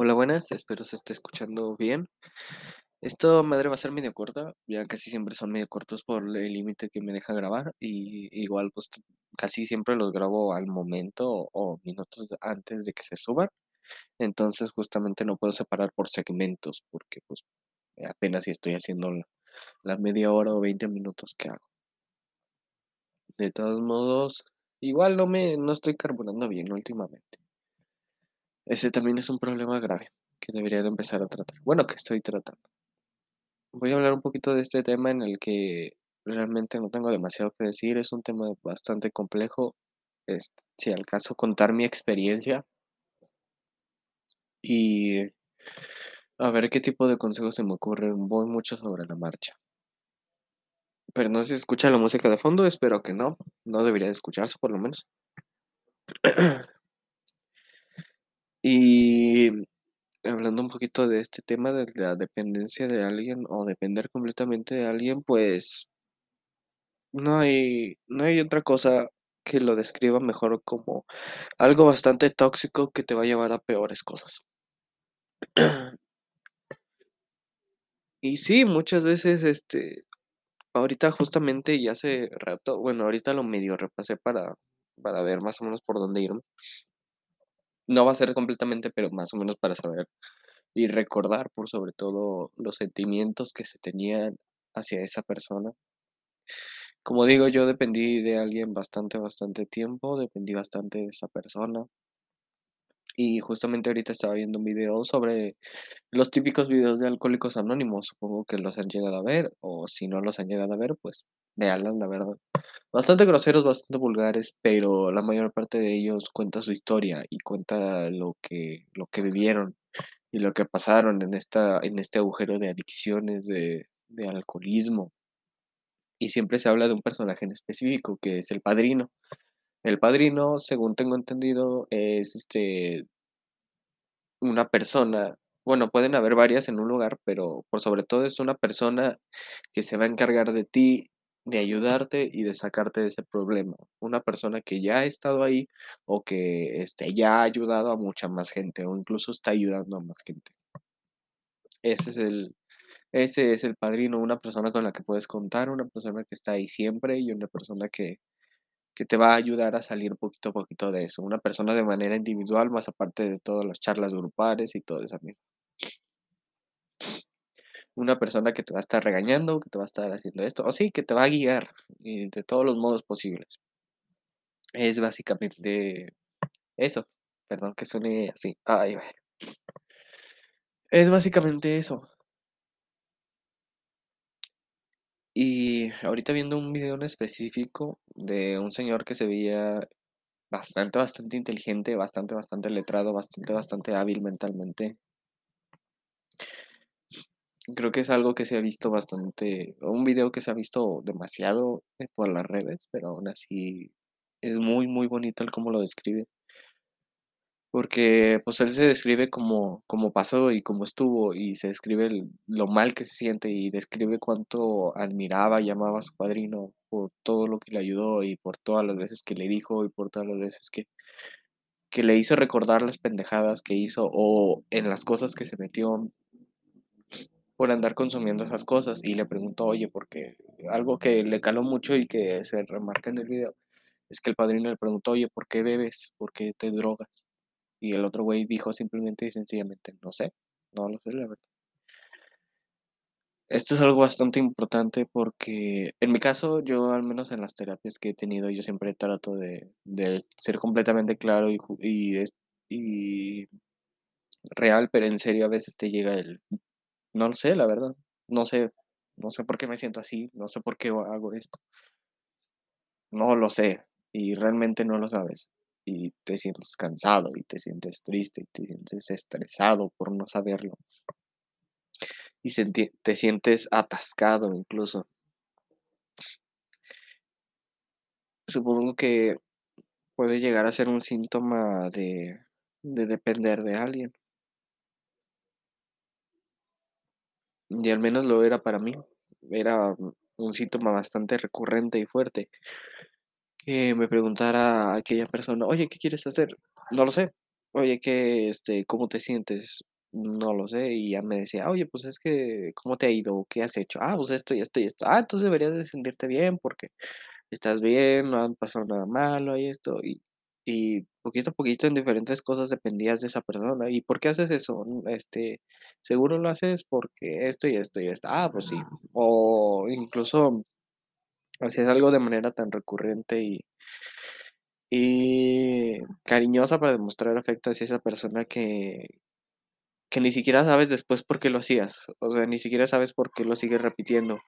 Hola, buenas, espero se esté escuchando bien. Esto, madre, va a ser medio corta, ya casi siempre son medio cortos por el límite que me deja grabar y igual pues casi siempre los grabo al momento o minutos antes de que se suban, entonces justamente no puedo separar por segmentos porque pues apenas si estoy haciendo la, la media hora o 20 minutos que hago. De todos modos, igual no me, no estoy carburando bien últimamente. Ese también es un problema grave que debería de empezar a tratar. Bueno, que estoy tratando. Voy a hablar un poquito de este tema en el que realmente no tengo demasiado que decir. Es un tema bastante complejo. Este, si al caso contar mi experiencia y a ver qué tipo de consejos se me ocurren. Voy mucho sobre la marcha. Pero no se escucha la música de fondo. Espero que no. No debería de escucharse por lo menos. Y hablando un poquito de este tema de la dependencia de alguien o depender completamente de alguien, pues no hay, no hay otra cosa que lo describa mejor como algo bastante tóxico que te va a llevar a peores cosas. Y sí, muchas veces, este, ahorita justamente y hace rato, bueno, ahorita lo medio repasé para, para ver más o menos por dónde irme. No va a ser completamente, pero más o menos para saber y recordar por sobre todo los sentimientos que se tenían hacia esa persona. Como digo, yo dependí de alguien bastante, bastante tiempo, dependí bastante de esa persona. Y justamente ahorita estaba viendo un video sobre los típicos videos de Alcohólicos Anónimos. Supongo que los han llegado a ver, o si no los han llegado a ver, pues véanlos, la verdad. Bastante groseros, bastante vulgares, pero la mayor parte de ellos cuenta su historia y cuenta lo que, lo que vivieron y lo que pasaron en esta, en este agujero de adicciones, de, de alcoholismo. Y siempre se habla de un personaje en específico, que es el padrino. El padrino, según tengo entendido, es este una persona, bueno, pueden haber varias en un lugar, pero por sobre todo es una persona que se va a encargar de ti, de ayudarte y de sacarte de ese problema. Una persona que ya ha estado ahí o que este, ya ha ayudado a mucha más gente o incluso está ayudando a más gente. Ese es el, ese es el padrino, una persona con la que puedes contar, una persona que está ahí siempre y una persona que, que te va a ayudar a salir poquito a poquito de eso. Una persona de manera individual, más aparte de todas las charlas grupales y todo eso. Una persona que te va a estar regañando, que te va a estar haciendo esto, o sí, que te va a guiar de todos los modos posibles. Es básicamente eso. Perdón que suene así. Ay. Es básicamente eso. Y ahorita viendo un video en específico de un señor que se veía bastante, bastante inteligente, bastante, bastante letrado, bastante, bastante hábil mentalmente. Creo que es algo que se ha visto bastante, un video que se ha visto demasiado eh, por las redes, pero aún así es muy, muy bonito el cómo lo describe. Porque pues él se describe como, como pasó y cómo estuvo y se describe el- lo mal que se siente y describe cuánto admiraba y amaba a su padrino por todo lo que le ayudó y por todas las veces que le dijo y por todas las veces que, que le hizo recordar las pendejadas que hizo o en las cosas que se metió por andar consumiendo esas cosas y le preguntó, oye, porque algo que le caló mucho y que se remarca en el video es que el padrino le preguntó, oye, ¿por qué bebes? ¿Por qué te drogas? Y el otro güey dijo simplemente y sencillamente, no sé, no lo sé, la verdad. Esto es algo bastante importante porque en mi caso, yo al menos en las terapias que he tenido, yo siempre trato de, de ser completamente claro y, y, y real, pero en serio a veces te llega el, no lo sé, la verdad, no sé, no sé por qué me siento así, no sé por qué hago esto, no lo sé y realmente no lo sabes. Y te sientes cansado y te sientes triste y te sientes estresado por no saberlo. y te sientes atascado incluso. Supongo que puede llegar a ser un síntoma de, de depender de alguien. Y al menos lo era para mí. Era un síntoma bastante recurrente y fuerte. Que me preguntara aquella persona, oye, ¿qué quieres hacer? No lo sé. Oye, ¿qué, este, cómo te sientes? No lo sé, y ya me decía: "Oye, pues es que, ¿cómo te ha ido? ¿Qué has hecho?". "Ah, pues esto y esto y esto". "Ah, entonces deberías de sentirte bien porque estás bien, no han pasado nada malo y esto". Y y poquito a poquito en diferentes cosas dependías de esa persona. "¿Y por qué haces eso?". "Mm, este, seguro lo haces porque esto y esto y esto". "Ah, pues sí". O incluso hacías algo de manera tan recurrente y y cariñosa para demostrar afecto hacia esa persona que que ni siquiera sabes después por qué lo hacías. O sea, ni siquiera sabes por qué lo sigues repitiendo.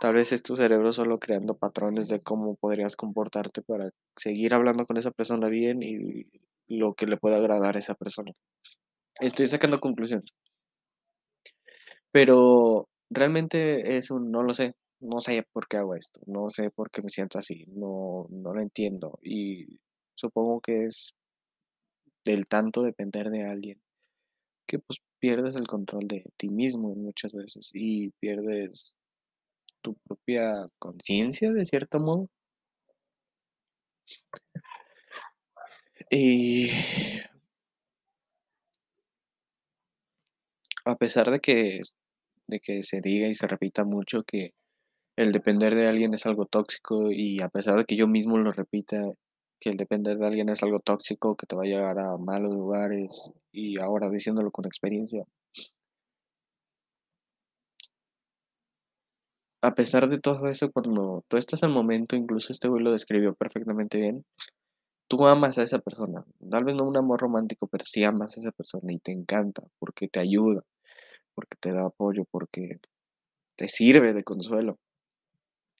Tal vez es tu cerebro solo creando patrones de cómo podrías comportarte para seguir hablando con esa persona bien y lo que le pueda agradar a esa persona. Estoy sacando conclusiones. Pero realmente es un no lo sé. No sé por qué hago esto. No sé por qué me siento así. No, no lo entiendo. Y supongo que es del tanto depender de alguien que pues pierdes el control de ti mismo muchas veces y pierdes tu propia conciencia de cierto modo. Y a pesar de que de que se diga y se repita mucho que el depender de alguien es algo tóxico, y a pesar de que yo mismo lo repita, que el depender de alguien es algo tóxico, que te va a llevar a malos lugares, y ahora diciéndolo con experiencia a pesar de todo eso, cuando tú estás al momento, incluso este güey lo describió perfectamente bien, tú amas a esa persona, tal vez no un amor romántico, pero sí amas a esa persona y te encanta, porque te ayuda, porque te da apoyo, porque te sirve de consuelo.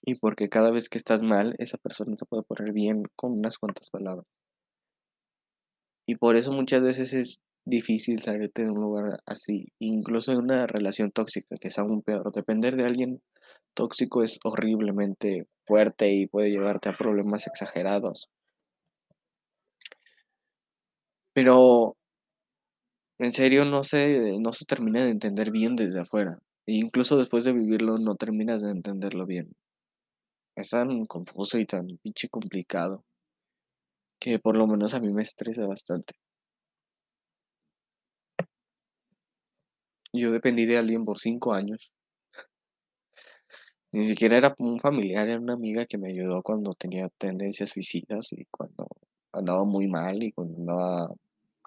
Y porque cada vez que estás mal, esa persona te puede poner bien con unas cuantas palabras. Y por eso muchas veces es difícil salirte de un lugar así, incluso en una relación tóxica, que es aún peor. Depender de alguien tóxico es horriblemente fuerte y puede llevarte a problemas exagerados. Pero en serio no se no se termina de entender bien desde afuera, e incluso después de vivirlo no terminas de entenderlo bien. Es tan confuso y tan pinche complicado. Que por lo menos a mí me estresa bastante. Yo dependí de alguien por 5 años. Ni siquiera era un familiar, era una amiga que me ayudó cuando tenía tendencias suicidas y cuando andaba muy mal y cuando andaba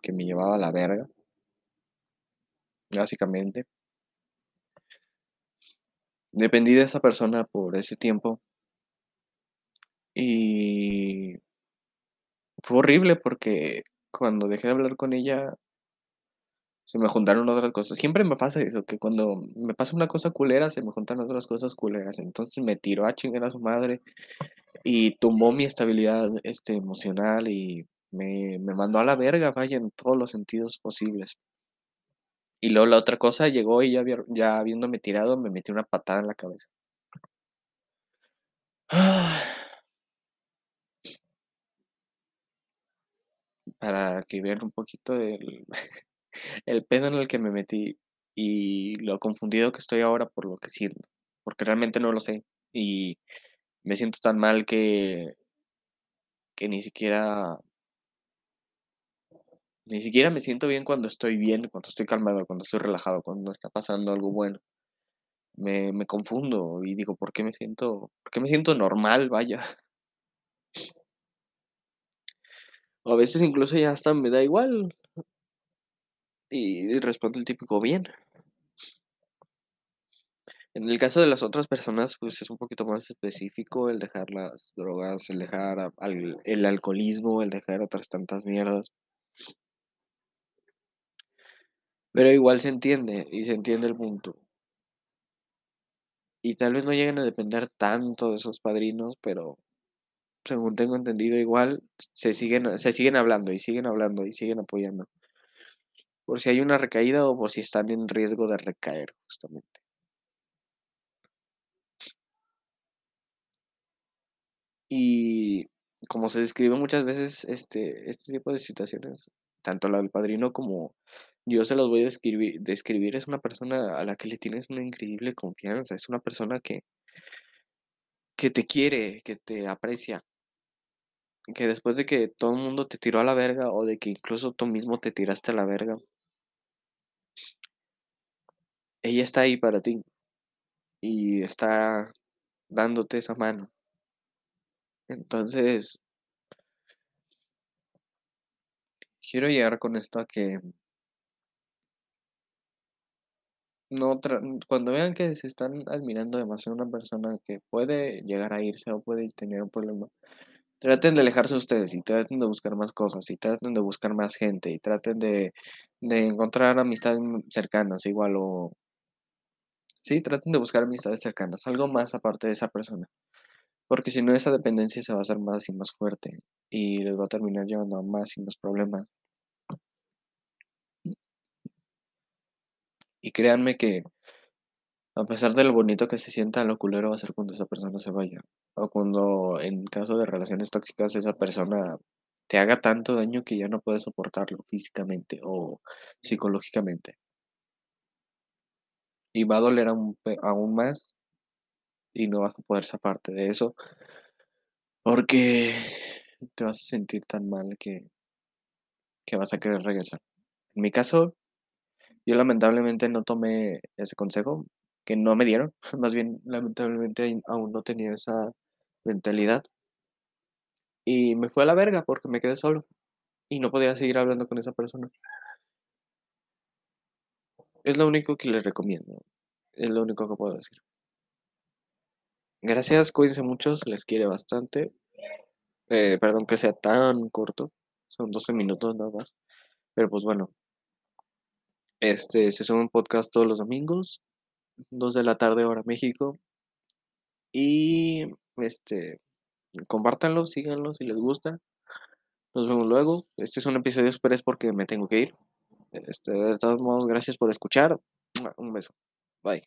que me llevaba a la verga. Básicamente. Dependí de esa persona por ese tiempo. Y fue horrible porque cuando dejé de hablar con ella se me juntaron otras cosas. Siempre me pasa eso, que cuando me pasa una cosa culera, se me juntan otras cosas culeras. Entonces me tiró a chingar a su madre y tumbó mi estabilidad este, emocional y me, me mandó a la verga, vaya, en todos los sentidos posibles. Y luego la otra cosa llegó y ya, ya habiéndome tirado, me metió una patada en la cabeza. Para que vean un poquito el, el pedo en el que me metí y lo confundido que estoy ahora por lo que siento. Porque realmente no lo sé. Y me siento tan mal que, que ni siquiera, ni siquiera me siento bien cuando estoy bien, cuando estoy calmado, cuando estoy relajado, cuando está pasando algo bueno. Me, me confundo y digo, ¿por qué me siento, por qué me siento normal? Vaya. O a veces incluso ya hasta me da igual. Y responde el típico bien. En el caso de las otras personas, pues es un poquito más específico el dejar las drogas, el dejar el alcoholismo, el dejar otras tantas mierdas. Pero igual se entiende y se entiende el punto. Y tal vez no lleguen a depender tanto de esos padrinos, pero según tengo entendido, igual se siguen, se siguen hablando y siguen hablando y siguen apoyando. Por si hay una recaída o por si están en riesgo de recaer, justamente. Y como se describe muchas veces este, este tipo de situaciones, tanto la del padrino como yo se los voy a describir, describir, es una persona a la que le tienes una increíble confianza, es una persona que, que te quiere, que te aprecia, que después de que todo el mundo te tiró a la verga o de que incluso tú mismo te tiraste a la verga, ella está ahí para ti y está dándote esa mano. Entonces, quiero llegar con esto a que no cuando vean que se están admirando demasiado a una persona que puede llegar a irse o puede tener un problema, traten de alejarse ustedes y traten de buscar más cosas y traten de buscar más gente y traten de, de encontrar amistades cercanas igual o sí, traten de buscar amistades cercanas, algo más aparte de esa persona. Porque si no, esa dependencia se va a hacer más y más fuerte y les va a terminar llevando a más y más problemas. Y créanme que a pesar de lo bonito que se sienta, lo culero va a ser cuando esa persona se vaya. O cuando en caso de relaciones tóxicas esa persona te haga tanto daño que ya no puedes soportarlo físicamente o psicológicamente. Y va a doler aún, aún más y no vas a poder zafarte de eso porque te vas a sentir tan mal que, que vas a querer regresar. En mi caso, yo lamentablemente no tomé ese consejo, que no me dieron, más bien lamentablemente aún no tenía esa mentalidad. Y me fue a la verga porque me quedé solo y no podía seguir hablando con esa persona. Es lo único que les recomiendo, es lo único que puedo decir. Gracias, cuídense mucho, les quiere bastante. Eh, perdón que sea tan corto, son 12 minutos nada más. Pero pues bueno, este se sube un podcast todos los domingos, 2 de la tarde hora México. Y este compártanlo, síganlo si les gusta. Nos vemos luego. Este es un episodio express porque me tengo que ir. Este, de todos modos, gracias por escuchar. Un beso. Bye.